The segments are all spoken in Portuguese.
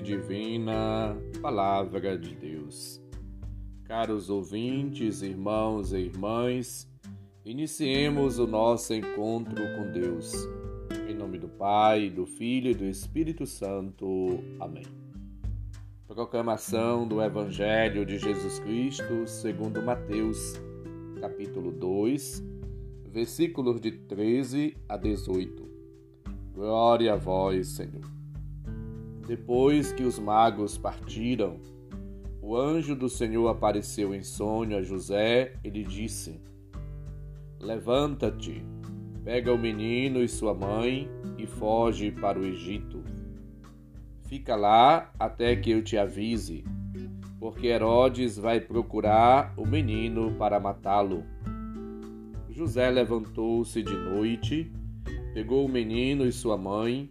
Divina, Palavra de Deus. Caros ouvintes, irmãos e irmãs, iniciemos o nosso encontro com Deus. Em nome do Pai, do Filho e do Espírito Santo. Amém. Proclamação do Evangelho de Jesus Cristo segundo Mateus, capítulo 2, versículos de 13 a 18. Glória a vós, Senhor. Depois que os magos partiram, o anjo do Senhor apareceu em sonho a José e lhe disse: Levanta-te, pega o menino e sua mãe e foge para o Egito. Fica lá até que eu te avise, porque Herodes vai procurar o menino para matá-lo. José levantou-se de noite, pegou o menino e sua mãe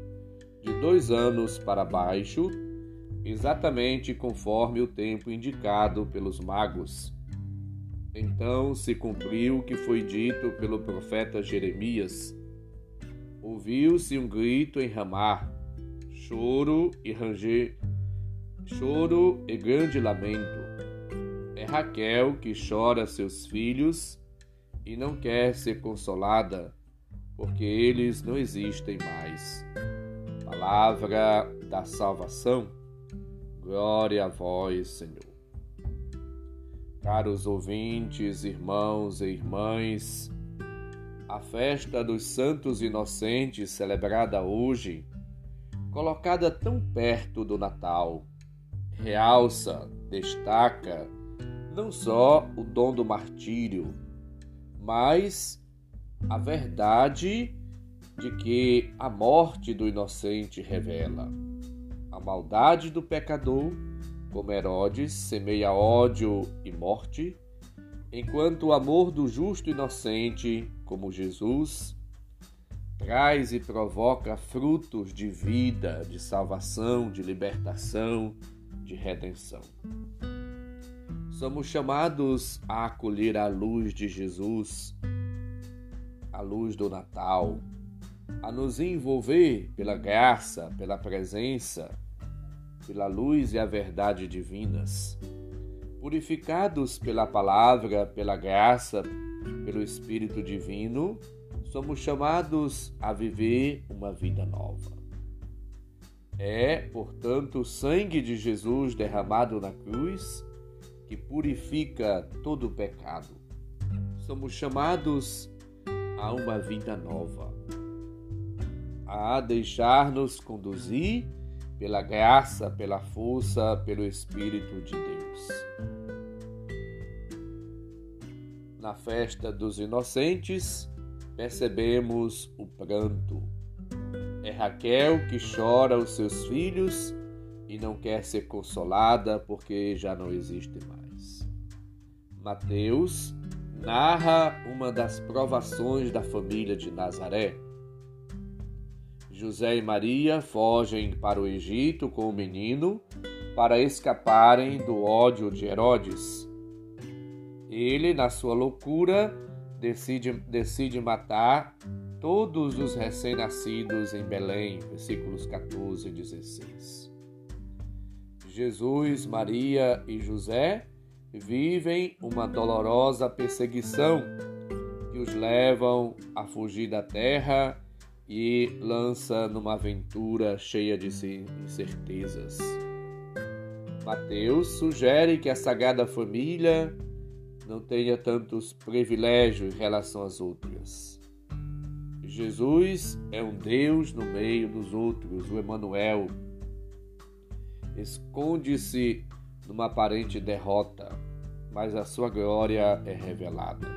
de dois anos para baixo, exatamente conforme o tempo indicado pelos magos. Então se cumpriu o que foi dito pelo profeta Jeremias. Ouviu-se um grito em Ramá, choro e ranger, choro e grande lamento. É Raquel que chora seus filhos e não quer ser consolada, porque eles não existem mais palavra da salvação. Glória a vós, Senhor. Caros ouvintes, irmãos e irmãs, a festa dos Santos Inocentes, celebrada hoje, colocada tão perto do Natal, realça, destaca não só o dom do martírio, mas a verdade de que a morte do inocente revela a maldade do pecador, como Herodes semeia ódio e morte, enquanto o amor do justo inocente, como Jesus, traz e provoca frutos de vida, de salvação, de libertação, de redenção. Somos chamados a acolher a luz de Jesus, a luz do Natal, a nos envolver pela graça, pela presença, pela luz e a verdade divinas. Purificados pela palavra, pela graça, pelo Espírito Divino, somos chamados a viver uma vida nova. É, portanto, o sangue de Jesus derramado na cruz que purifica todo o pecado. Somos chamados a uma vida nova a deixar-nos conduzir pela graça, pela força, pelo Espírito de Deus. Na festa dos inocentes, percebemos o pranto. É Raquel que chora os seus filhos e não quer ser consolada porque já não existe mais. Mateus narra uma das provações da família de Nazaré José e Maria fogem para o Egito com o menino para escaparem do ódio de Herodes. Ele, na sua loucura, decide, decide matar todos os recém-nascidos em Belém, versículos 14 e 16. Jesus, Maria e José vivem uma dolorosa perseguição que os levam a fugir da terra e lança numa aventura cheia de incertezas. Mateus sugere que a Sagrada Família não tenha tantos privilégios em relação às outras. Jesus é um Deus no meio dos outros, o Emanuel. Esconde-se numa aparente derrota, mas a sua glória é revelada.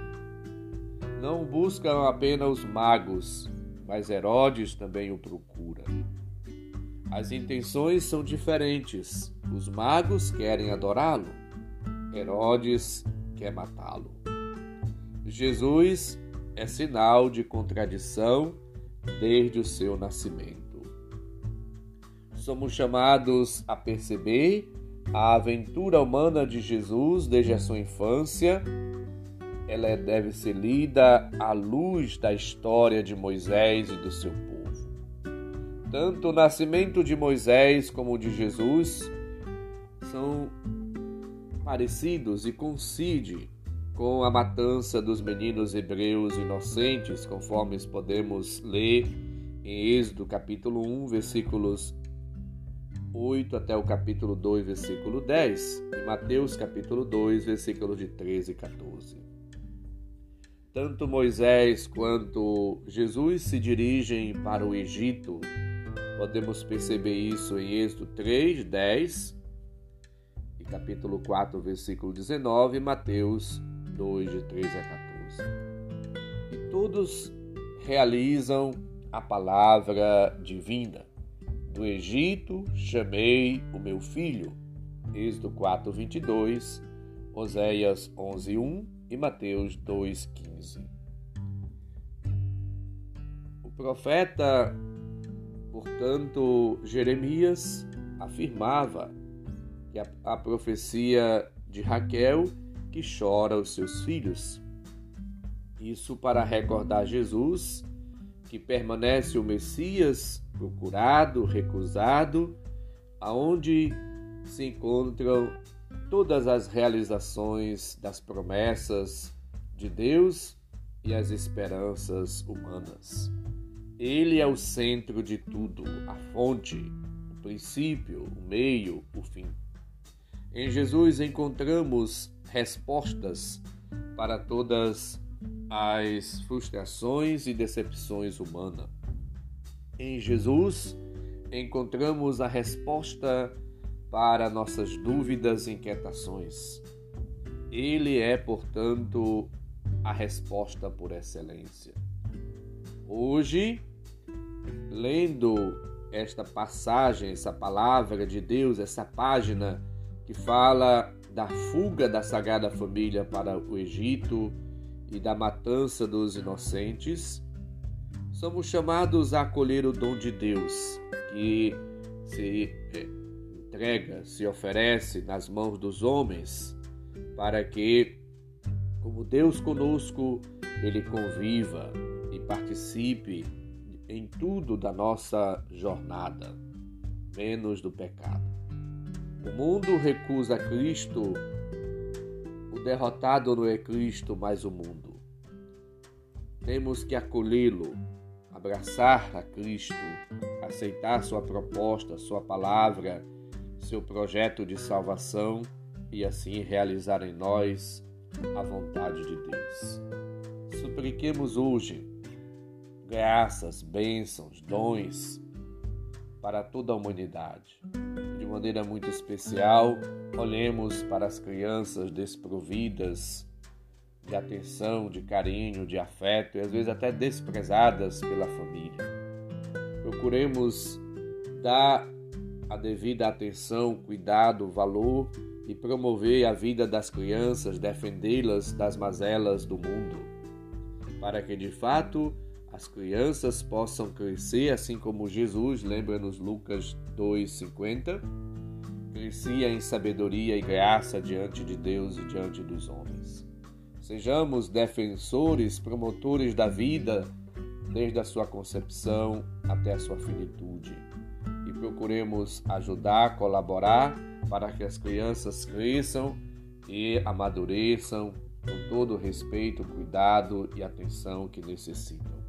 Não buscam apenas os magos, mas Herodes também o procura. As intenções são diferentes. Os magos querem adorá-lo, Herodes quer matá-lo. Jesus é sinal de contradição desde o seu nascimento. Somos chamados a perceber a aventura humana de Jesus desde a sua infância. Ela deve ser lida à luz da história de Moisés e do seu povo. Tanto o nascimento de Moisés como o de Jesus são parecidos e coincidem com a matança dos meninos hebreus inocentes, conforme podemos ler em Êxodo capítulo 1, versículos 8 até o capítulo 2, versículo 10, e Mateus capítulo 2, versículos de 13 e 14. Tanto Moisés quanto Jesus se dirigem para o Egito. Podemos perceber isso em Êxodo 3, 10 e capítulo 4, versículo 19, e Mateus 2, de 13 a 14. E todos realizam a palavra divina. Do Egito chamei o meu filho. Êxodo 4, 22, Oséias 11, 1 e Mateus 2, 15. O profeta, portanto, Jeremias, afirmava que a, a profecia de Raquel que chora os seus filhos. Isso para recordar Jesus, que permanece o Messias procurado, recusado, aonde se encontram todas as realizações das promessas de Deus e as esperanças humanas. Ele é o centro de tudo, a fonte, o princípio, o meio, o fim. Em Jesus encontramos respostas para todas as frustrações e decepções humanas. Em Jesus encontramos a resposta para nossas dúvidas e inquietações. Ele é, portanto, a resposta por excelência. Hoje, lendo esta passagem, essa palavra de Deus, essa página que fala da fuga da Sagrada Família para o Egito e da matança dos inocentes, somos chamados a acolher o dom de Deus que se entrega, se oferece nas mãos dos homens, para que, como Deus conosco, Ele conviva e participe em tudo da nossa jornada, menos do pecado. O mundo recusa Cristo, o derrotado não é Cristo, mas o mundo. Temos que acolhê-lo, abraçar a Cristo, aceitar sua proposta, sua palavra, seu projeto de salvação e assim realizar em nós a vontade de Deus. Supliquemos hoje graças, bênçãos, dons para toda a humanidade de maneira muito especial, olhemos para as crianças desprovidas de atenção, de carinho, de afeto e às vezes até desprezadas pela família. Procuremos dar a devida atenção, cuidado, valor e promover a vida das crianças, defendê-las das mazelas do mundo, para que de fato as crianças possam crescer assim como Jesus, lembra-nos Lucas 2,50, crescia em sabedoria e graça diante de Deus e diante dos homens. Sejamos defensores, promotores da vida, desde a sua concepção até a sua finitude. Procuremos ajudar, colaborar para que as crianças cresçam e amadureçam com todo o respeito, cuidado e atenção que necessitam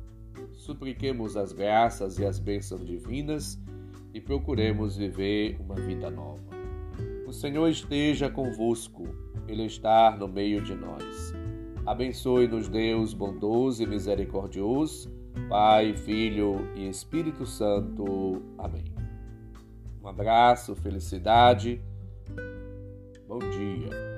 supliquemos as graças e as bênçãos divinas e procuremos viver uma vida nova. O Senhor esteja convosco, Ele está no meio de nós. Abençoe-nos, Deus bondoso e misericordioso, Pai, Filho e Espírito Santo. Amém. Um abraço, felicidade. Bom dia.